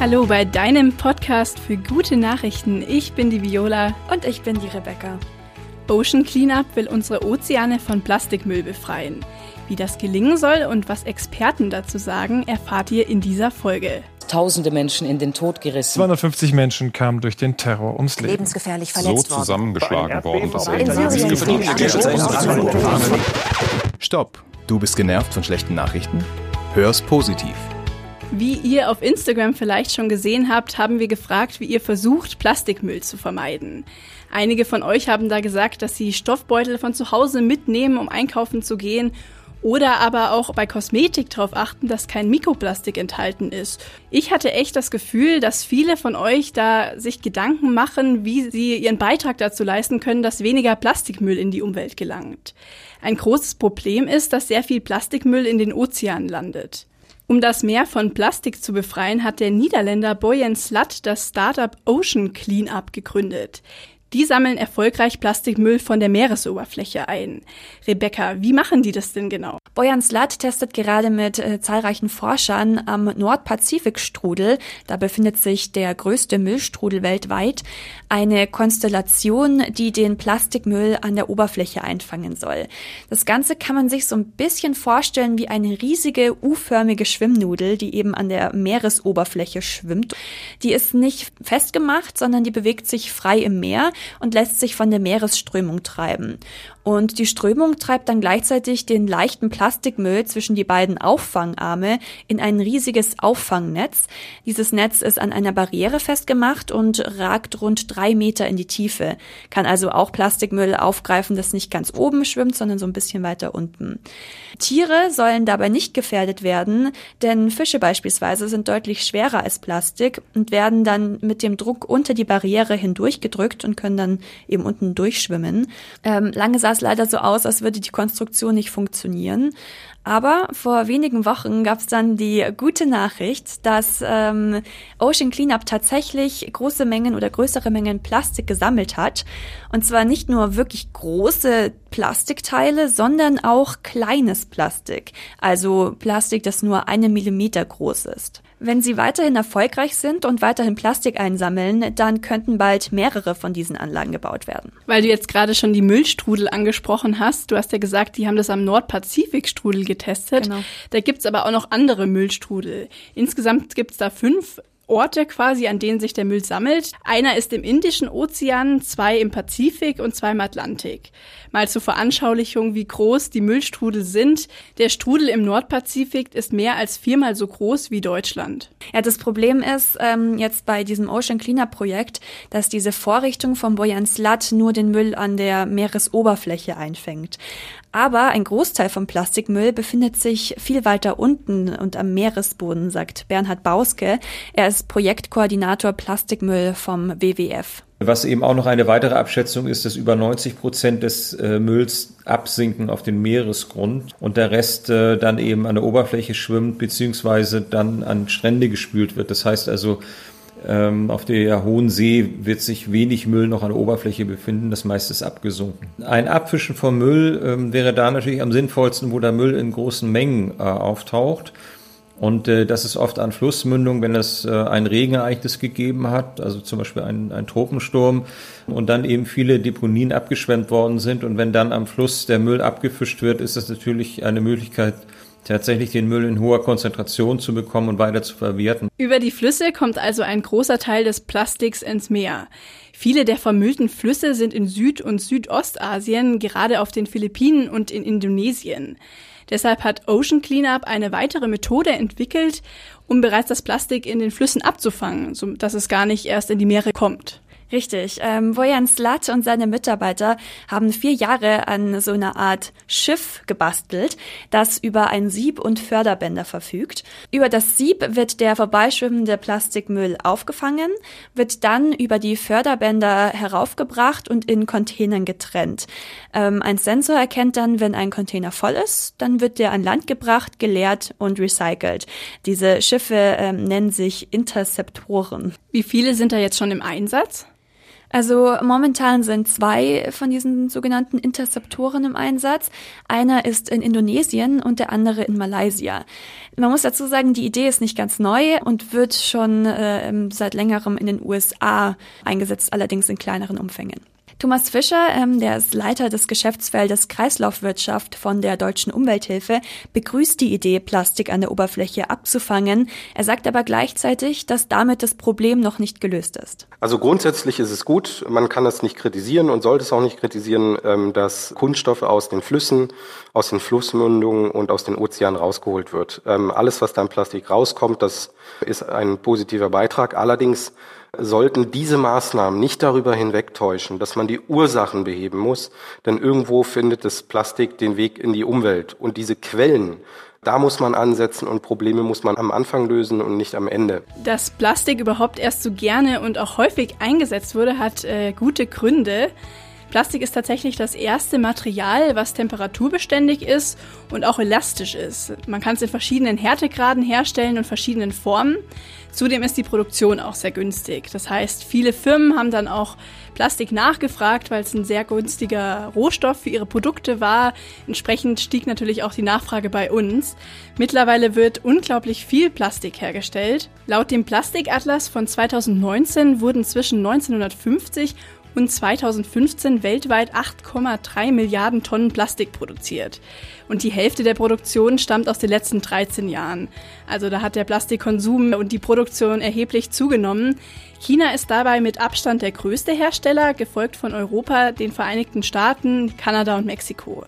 Hallo bei deinem Podcast für gute Nachrichten. Ich bin die Viola. Und ich bin die Rebecca. Ocean Cleanup will unsere Ozeane von Plastikmüll befreien. Wie das gelingen soll und was Experten dazu sagen, erfahrt ihr in dieser Folge. Tausende Menschen in den Tod gerissen. 250 Menschen kamen durch den Terror ums Leben. Lebensgefährlich verletzt so zusammengeschlagen worden, dass In Syrien Stopp! Du bist genervt von schlechten Nachrichten? Hör's positiv. Wie ihr auf Instagram vielleicht schon gesehen habt, haben wir gefragt, wie ihr versucht, Plastikmüll zu vermeiden. Einige von euch haben da gesagt, dass sie Stoffbeutel von zu Hause mitnehmen, um einkaufen zu gehen oder aber auch bei Kosmetik darauf achten, dass kein Mikroplastik enthalten ist. Ich hatte echt das Gefühl, dass viele von euch da sich Gedanken machen, wie sie ihren Beitrag dazu leisten können, dass weniger Plastikmüll in die Umwelt gelangt. Ein großes Problem ist, dass sehr viel Plastikmüll in den Ozeanen landet. Um das Meer von Plastik zu befreien, hat der Niederländer Boyan Slat das Startup Ocean Cleanup gegründet. Die sammeln erfolgreich Plastikmüll von der Meeresoberfläche ein. Rebecca, wie machen die das denn genau? Bojan Slat testet gerade mit äh, zahlreichen Forschern am Nordpazifikstrudel, da befindet sich der größte Müllstrudel weltweit, eine Konstellation, die den Plastikmüll an der Oberfläche einfangen soll. Das Ganze kann man sich so ein bisschen vorstellen wie eine riesige U-förmige Schwimmnudel, die eben an der Meeresoberfläche schwimmt. Die ist nicht festgemacht, sondern die bewegt sich frei im Meer und lässt sich von der Meeresströmung treiben. Und die Strömung treibt dann gleichzeitig den leichten Plastikmüll zwischen die beiden Auffangarme in ein riesiges Auffangnetz. Dieses Netz ist an einer Barriere festgemacht und ragt rund drei Meter in die Tiefe. Kann also auch Plastikmüll aufgreifen, das nicht ganz oben schwimmt, sondern so ein bisschen weiter unten. Tiere sollen dabei nicht gefährdet werden, denn Fische beispielsweise sind deutlich schwerer als Plastik und werden dann mit dem Druck unter die Barriere hindurchgedrückt und können dann eben unten durchschwimmen. Ähm, lange saß es leider so aus, als würde die Konstruktion nicht funktionieren. Aber vor wenigen Wochen gab es dann die gute Nachricht, dass ähm, Ocean Cleanup tatsächlich große Mengen oder größere Mengen Plastik gesammelt hat. Und zwar nicht nur wirklich große Plastikteile, sondern auch kleines Plastik. Also Plastik, das nur eine Millimeter groß ist. Wenn sie weiterhin erfolgreich sind und weiterhin Plastik einsammeln, dann könnten bald mehrere von diesen Anlagen gebaut werden. Weil du jetzt gerade schon die Müllstrudel angesprochen hast, du hast ja gesagt, die haben das am Nordpazifikstrudel getestet. Genau. Da gibt's aber auch noch andere Müllstrudel. Insgesamt gibt's da fünf Orte quasi, an denen sich der Müll sammelt. Einer ist im Indischen Ozean, zwei im Pazifik und zwei im Atlantik. Mal zur Veranschaulichung, wie groß die Müllstrudel sind. Der Strudel im Nordpazifik ist mehr als viermal so groß wie Deutschland. Ja, das Problem ist ähm, jetzt bei diesem Ocean Cleanup Projekt, dass diese Vorrichtung vom Boyan Slat nur den Müll an der Meeresoberfläche einfängt. Aber ein Großteil vom Plastikmüll befindet sich viel weiter unten und am Meeresboden, sagt Bernhard Bauske. Er ist Projektkoordinator Plastikmüll vom WWF. Was eben auch noch eine weitere Abschätzung ist, dass über 90 Prozent des äh, Mülls absinken auf den Meeresgrund und der Rest äh, dann eben an der Oberfläche schwimmt beziehungsweise dann an Strände gespült wird. Das heißt also, auf der Hohen See wird sich wenig Müll noch an der Oberfläche befinden, das meiste ist abgesunken. Ein Abfischen vom Müll ähm, wäre da natürlich am sinnvollsten, wo der Müll in großen Mengen äh, auftaucht. Und äh, das ist oft an Flussmündungen, wenn es äh, ein Regenereignis gegeben hat, also zum Beispiel ein, ein Tropensturm und dann eben viele Deponien abgeschwemmt worden sind. Und wenn dann am Fluss der Müll abgefischt wird, ist das natürlich eine Möglichkeit, tatsächlich den Müll in hoher Konzentration zu bekommen und weiter zu verwerten. Über die Flüsse kommt also ein großer Teil des Plastiks ins Meer. Viele der vermüllten Flüsse sind in Süd- und Südostasien, gerade auf den Philippinen und in Indonesien. Deshalb hat Ocean Cleanup eine weitere Methode entwickelt, um bereits das Plastik in den Flüssen abzufangen, so dass es gar nicht erst in die Meere kommt. Richtig. Ähm, Bojan Slat und seine Mitarbeiter haben vier Jahre an so einer Art Schiff gebastelt, das über ein Sieb und Förderbänder verfügt. Über das Sieb wird der vorbeischwimmende Plastikmüll aufgefangen, wird dann über die Förderbänder heraufgebracht und in Containern getrennt. Ähm, ein Sensor erkennt dann, wenn ein Container voll ist, dann wird der an Land gebracht, geleert und recycelt. Diese Schiffe ähm, nennen sich Interceptoren. Wie viele sind da jetzt schon im Einsatz? Also momentan sind zwei von diesen sogenannten Interzeptoren im Einsatz. Einer ist in Indonesien und der andere in Malaysia. Man muss dazu sagen, die Idee ist nicht ganz neu und wird schon äh, seit längerem in den USA eingesetzt, allerdings in kleineren Umfängen. Thomas Fischer, ähm, der ist Leiter des Geschäftsfeldes Kreislaufwirtschaft von der Deutschen Umwelthilfe, begrüßt die Idee, Plastik an der Oberfläche abzufangen. Er sagt aber gleichzeitig, dass damit das Problem noch nicht gelöst ist. Also grundsätzlich ist es gut, man kann das nicht kritisieren und sollte es auch nicht kritisieren, ähm, dass Kunststoffe aus den Flüssen, aus den Flussmündungen und aus den Ozeanen rausgeholt wird. Ähm, alles, was da in Plastik rauskommt, das ist ein positiver Beitrag. Allerdings sollten diese Maßnahmen nicht darüber hinwegtäuschen, dass man die Ursachen beheben muss, denn irgendwo findet das Plastik den Weg in die Umwelt. Und diese Quellen, da muss man ansetzen und Probleme muss man am Anfang lösen und nicht am Ende. Dass Plastik überhaupt erst so gerne und auch häufig eingesetzt wurde, hat äh, gute Gründe. Plastik ist tatsächlich das erste Material, was temperaturbeständig ist und auch elastisch ist. Man kann es in verschiedenen Härtegraden herstellen und verschiedenen Formen. Zudem ist die Produktion auch sehr günstig. Das heißt, viele Firmen haben dann auch Plastik nachgefragt, weil es ein sehr günstiger Rohstoff für ihre Produkte war. Entsprechend stieg natürlich auch die Nachfrage bei uns. Mittlerweile wird unglaublich viel Plastik hergestellt. Laut dem Plastikatlas von 2019 wurden zwischen 1950 und 2015 weltweit 8,3 Milliarden Tonnen Plastik produziert. Und die Hälfte der Produktion stammt aus den letzten 13 Jahren. Also da hat der Plastikkonsum und die Produktion erheblich zugenommen. China ist dabei mit Abstand der größte Hersteller, gefolgt von Europa, den Vereinigten Staaten, Kanada und Mexiko.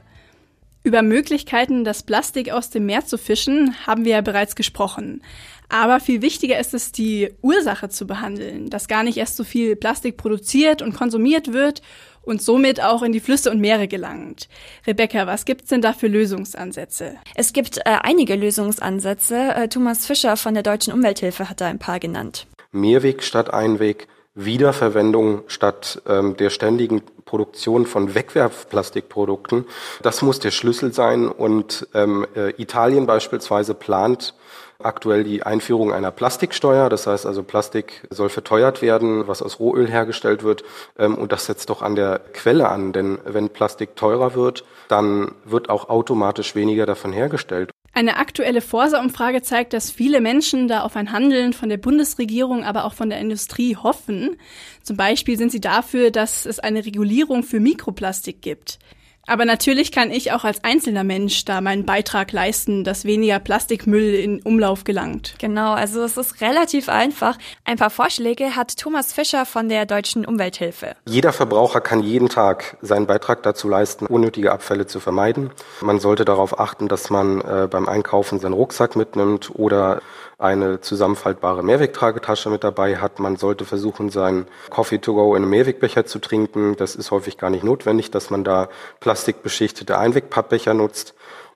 Über Möglichkeiten, das Plastik aus dem Meer zu fischen, haben wir ja bereits gesprochen. Aber viel wichtiger ist es, die Ursache zu behandeln, dass gar nicht erst so viel Plastik produziert und konsumiert wird und somit auch in die Flüsse und Meere gelangt. Rebecca, was gibt's denn da für Lösungsansätze? Es gibt äh, einige Lösungsansätze. Äh, Thomas Fischer von der Deutschen Umwelthilfe hat da ein paar genannt. Mehrweg statt Einweg, Wiederverwendung statt ähm, der ständigen Produktion von Wegwerfplastikprodukten. Das muss der Schlüssel sein. Und ähm, äh, Italien beispielsweise plant aktuell die Einführung einer Plastiksteuer. Das heißt also, Plastik soll verteuert werden, was aus Rohöl hergestellt wird. Ähm, und das setzt doch an der Quelle an. Denn wenn Plastik teurer wird, dann wird auch automatisch weniger davon hergestellt. Eine aktuelle Forsa-Umfrage zeigt, dass viele Menschen da auf ein Handeln von der Bundesregierung, aber auch von der Industrie hoffen. Zum Beispiel sind sie dafür, dass es eine Regulierung für Mikroplastik gibt. Aber natürlich kann ich auch als einzelner Mensch da meinen Beitrag leisten, dass weniger Plastikmüll in Umlauf gelangt. Genau, also es ist relativ einfach. Ein paar Vorschläge hat Thomas Fischer von der Deutschen Umwelthilfe. Jeder Verbraucher kann jeden Tag seinen Beitrag dazu leisten, unnötige Abfälle zu vermeiden. Man sollte darauf achten, dass man äh, beim Einkaufen seinen Rucksack mitnimmt oder eine zusammenfaltbare Mehrwegtragetasche mit dabei hat. Man sollte versuchen, seinen Coffee to go in einem Mehrwegbecher zu trinken. Das ist häufig gar nicht notwendig, dass man da plastikbeschichtete Einwegpappbecher nutzt.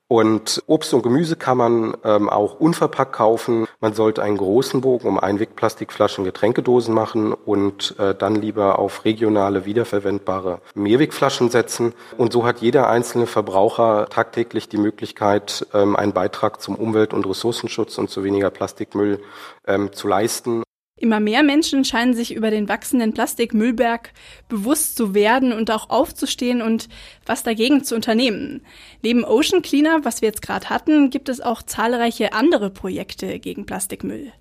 Und Obst und Gemüse kann man ähm, auch unverpackt kaufen. Man sollte einen großen Bogen um Einwegplastikflaschen, Getränkedosen machen und äh, dann lieber auf regionale, wiederverwendbare Mehrwegflaschen setzen. Und so hat jeder einzelne Verbraucher tagtäglich die Möglichkeit, ähm, einen Beitrag zum Umwelt- und Ressourcenschutz und zu weniger Plastikmüll ähm, zu leisten. Immer mehr Menschen scheinen sich über den wachsenden Plastikmüllberg bewusst zu werden und auch aufzustehen und was dagegen zu unternehmen. Neben Ocean Cleaner, was wir jetzt gerade hatten, gibt es auch zahlreiche andere Projekte gegen Plastikmüll.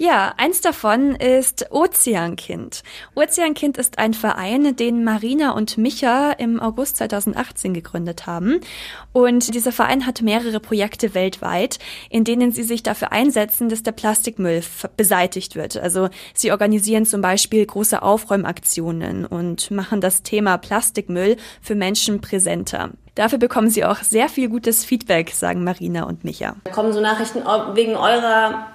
Ja, eins davon ist Ozeankind. Ozeankind ist ein Verein, den Marina und Micha im August 2018 gegründet haben. Und dieser Verein hat mehrere Projekte weltweit, in denen sie sich dafür einsetzen, dass der Plastikmüll beseitigt wird. Also sie organisieren zum Beispiel große Aufräumaktionen und machen das Thema Plastikmüll für Menschen präsenter. Dafür bekommen sie auch sehr viel gutes Feedback, sagen Marina und Micha. Da kommen so Nachrichten wegen eurer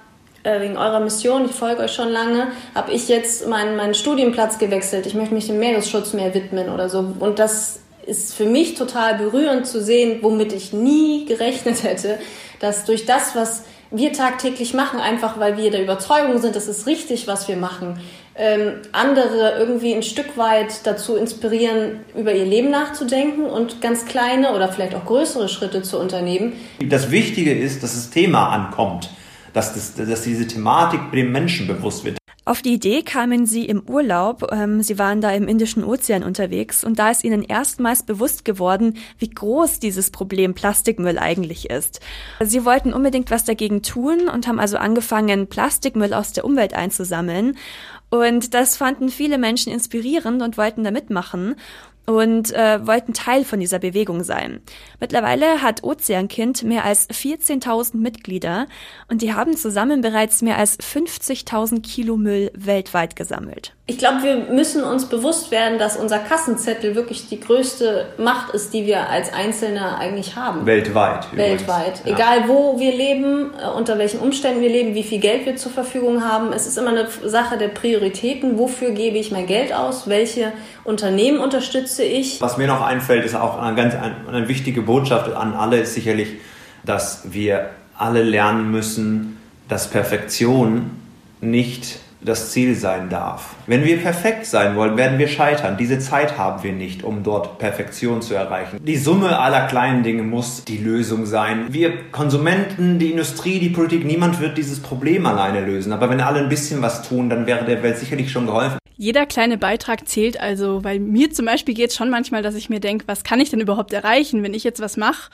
äh, wegen eurer Mission, ich folge euch schon lange, habe ich jetzt meinen, meinen Studienplatz gewechselt. Ich möchte mich dem Meeresschutz mehr widmen oder so. Und das ist für mich total berührend zu sehen, womit ich nie gerechnet hätte, dass durch das, was wir tagtäglich machen, einfach weil wir der Überzeugung sind, das ist richtig, was wir machen, ähm, andere irgendwie ein Stück weit dazu inspirieren, über ihr Leben nachzudenken und ganz kleine oder vielleicht auch größere Schritte zu unternehmen. Das Wichtige ist, dass das Thema ankommt dass, das, dass diese Thematik dem Menschen bewusst wird. Auf die Idee kamen sie im Urlaub. Ähm, sie waren da im Indischen Ozean unterwegs und da ist ihnen erstmals bewusst geworden, wie groß dieses Problem Plastikmüll eigentlich ist. Sie wollten unbedingt was dagegen tun und haben also angefangen, Plastikmüll aus der Umwelt einzusammeln. Und das fanden viele Menschen inspirierend und wollten da mitmachen und äh, wollten Teil von dieser Bewegung sein. Mittlerweile hat Ozeankind mehr als 14.000 Mitglieder und die haben zusammen bereits mehr als 50.000 Kilo Müll weltweit gesammelt. Ich glaube, wir müssen uns bewusst werden, dass unser Kassenzettel wirklich die größte Macht ist, die wir als Einzelne eigentlich haben. Weltweit. Übrigens. Weltweit. Ja. Egal wo wir leben, äh, unter welchen Umständen wir leben, wie viel Geld wir zur Verfügung haben. Es ist immer eine Sache der Prioritäten. Wofür gebe ich mein Geld aus? Welche Unternehmen unterstütze ich? Was mir noch einfällt, ist auch eine ganz eine wichtige Botschaft an alle, ist sicherlich, dass wir alle lernen müssen, dass Perfektion nicht das Ziel sein darf. Wenn wir perfekt sein wollen, werden wir scheitern. Diese Zeit haben wir nicht, um dort Perfektion zu erreichen. Die Summe aller kleinen Dinge muss die Lösung sein. Wir Konsumenten, die Industrie, die Politik, niemand wird dieses Problem alleine lösen. Aber wenn alle ein bisschen was tun, dann wäre der Welt sicherlich schon geholfen. Jeder kleine Beitrag zählt also, weil mir zum Beispiel geht es schon manchmal, dass ich mir denke, was kann ich denn überhaupt erreichen, wenn ich jetzt was mache?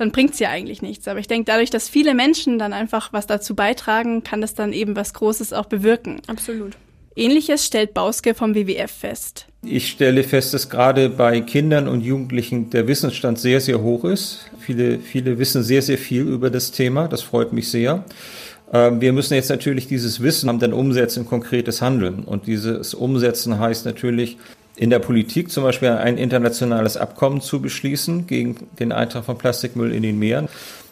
dann bringt's ja eigentlich nichts. Aber ich denke, dadurch, dass viele Menschen dann einfach was dazu beitragen, kann das dann eben was Großes auch bewirken. Absolut. Ähnliches stellt Bauske vom WWF fest. Ich stelle fest, dass gerade bei Kindern und Jugendlichen der Wissensstand sehr, sehr hoch ist. Viele, viele wissen sehr, sehr viel über das Thema. Das freut mich sehr. Ähm, wir müssen jetzt natürlich dieses Wissen dann umsetzen konkretes Handeln. Und dieses Umsetzen heißt natürlich, in der Politik zum Beispiel ein internationales Abkommen zu beschließen gegen den Eintrag von Plastikmüll in den Meeren.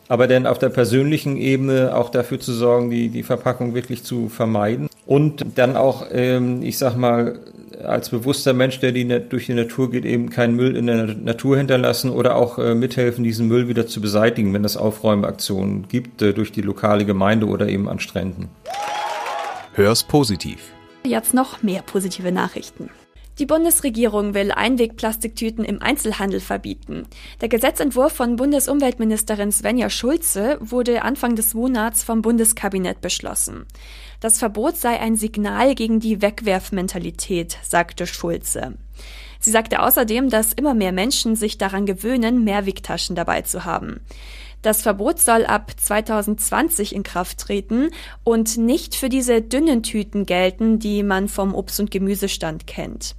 Aber dann auf der persönlichen Ebene auch dafür zu sorgen, die, die Verpackung wirklich zu vermeiden. Und dann auch, ähm, ich sag mal, als bewusster Mensch, der die, durch die Natur geht, eben keinen Müll in der Natur hinterlassen oder auch äh, mithelfen, diesen Müll wieder zu beseitigen, wenn es Aufräumaktionen gibt, äh, durch die lokale Gemeinde oder eben an Stränden. Hör's positiv. Jetzt noch mehr positive Nachrichten. Die Bundesregierung will Einwegplastiktüten im Einzelhandel verbieten. Der Gesetzentwurf von Bundesumweltministerin Svenja Schulze wurde Anfang des Monats vom Bundeskabinett beschlossen. Das Verbot sei ein Signal gegen die Wegwerfmentalität, sagte Schulze. Sie sagte außerdem, dass immer mehr Menschen sich daran gewöhnen, Mehrwegtaschen dabei zu haben. Das Verbot soll ab 2020 in Kraft treten und nicht für diese dünnen Tüten gelten, die man vom Obst- und Gemüsestand kennt.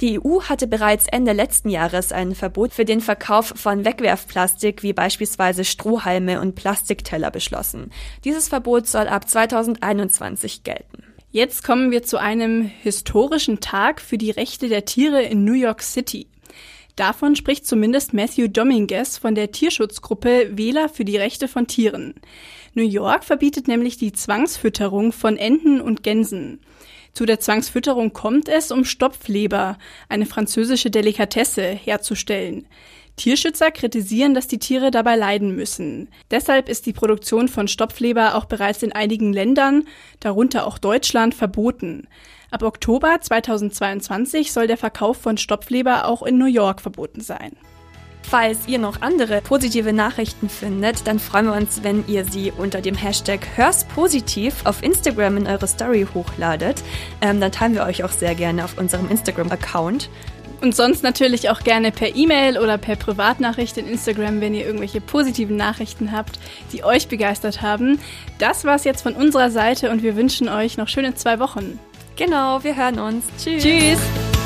Die EU hatte bereits Ende letzten Jahres ein Verbot für den Verkauf von Wegwerfplastik wie beispielsweise Strohhalme und Plastikteller beschlossen. Dieses Verbot soll ab 2021 gelten. Jetzt kommen wir zu einem historischen Tag für die Rechte der Tiere in New York City. Davon spricht zumindest Matthew Dominguez von der Tierschutzgruppe Wähler für die Rechte von Tieren. New York verbietet nämlich die Zwangsfütterung von Enten und Gänsen. Zu der Zwangsfütterung kommt es, um Stopfleber, eine französische Delikatesse, herzustellen. Tierschützer kritisieren, dass die Tiere dabei leiden müssen. Deshalb ist die Produktion von Stopfleber auch bereits in einigen Ländern, darunter auch Deutschland, verboten. Ab Oktober 2022 soll der Verkauf von Stopfleber auch in New York verboten sein. Falls ihr noch andere positive Nachrichten findet, dann freuen wir uns, wenn ihr sie unter dem Hashtag HörsPositiv auf Instagram in eure Story hochladet. Ähm, dann teilen wir euch auch sehr gerne auf unserem Instagram-Account. Und sonst natürlich auch gerne per E-Mail oder per Privatnachricht in Instagram, wenn ihr irgendwelche positiven Nachrichten habt, die euch begeistert haben. Das war's jetzt von unserer Seite und wir wünschen euch noch schöne zwei Wochen. Genau, wir hören uns. Tschüss. Tschüss.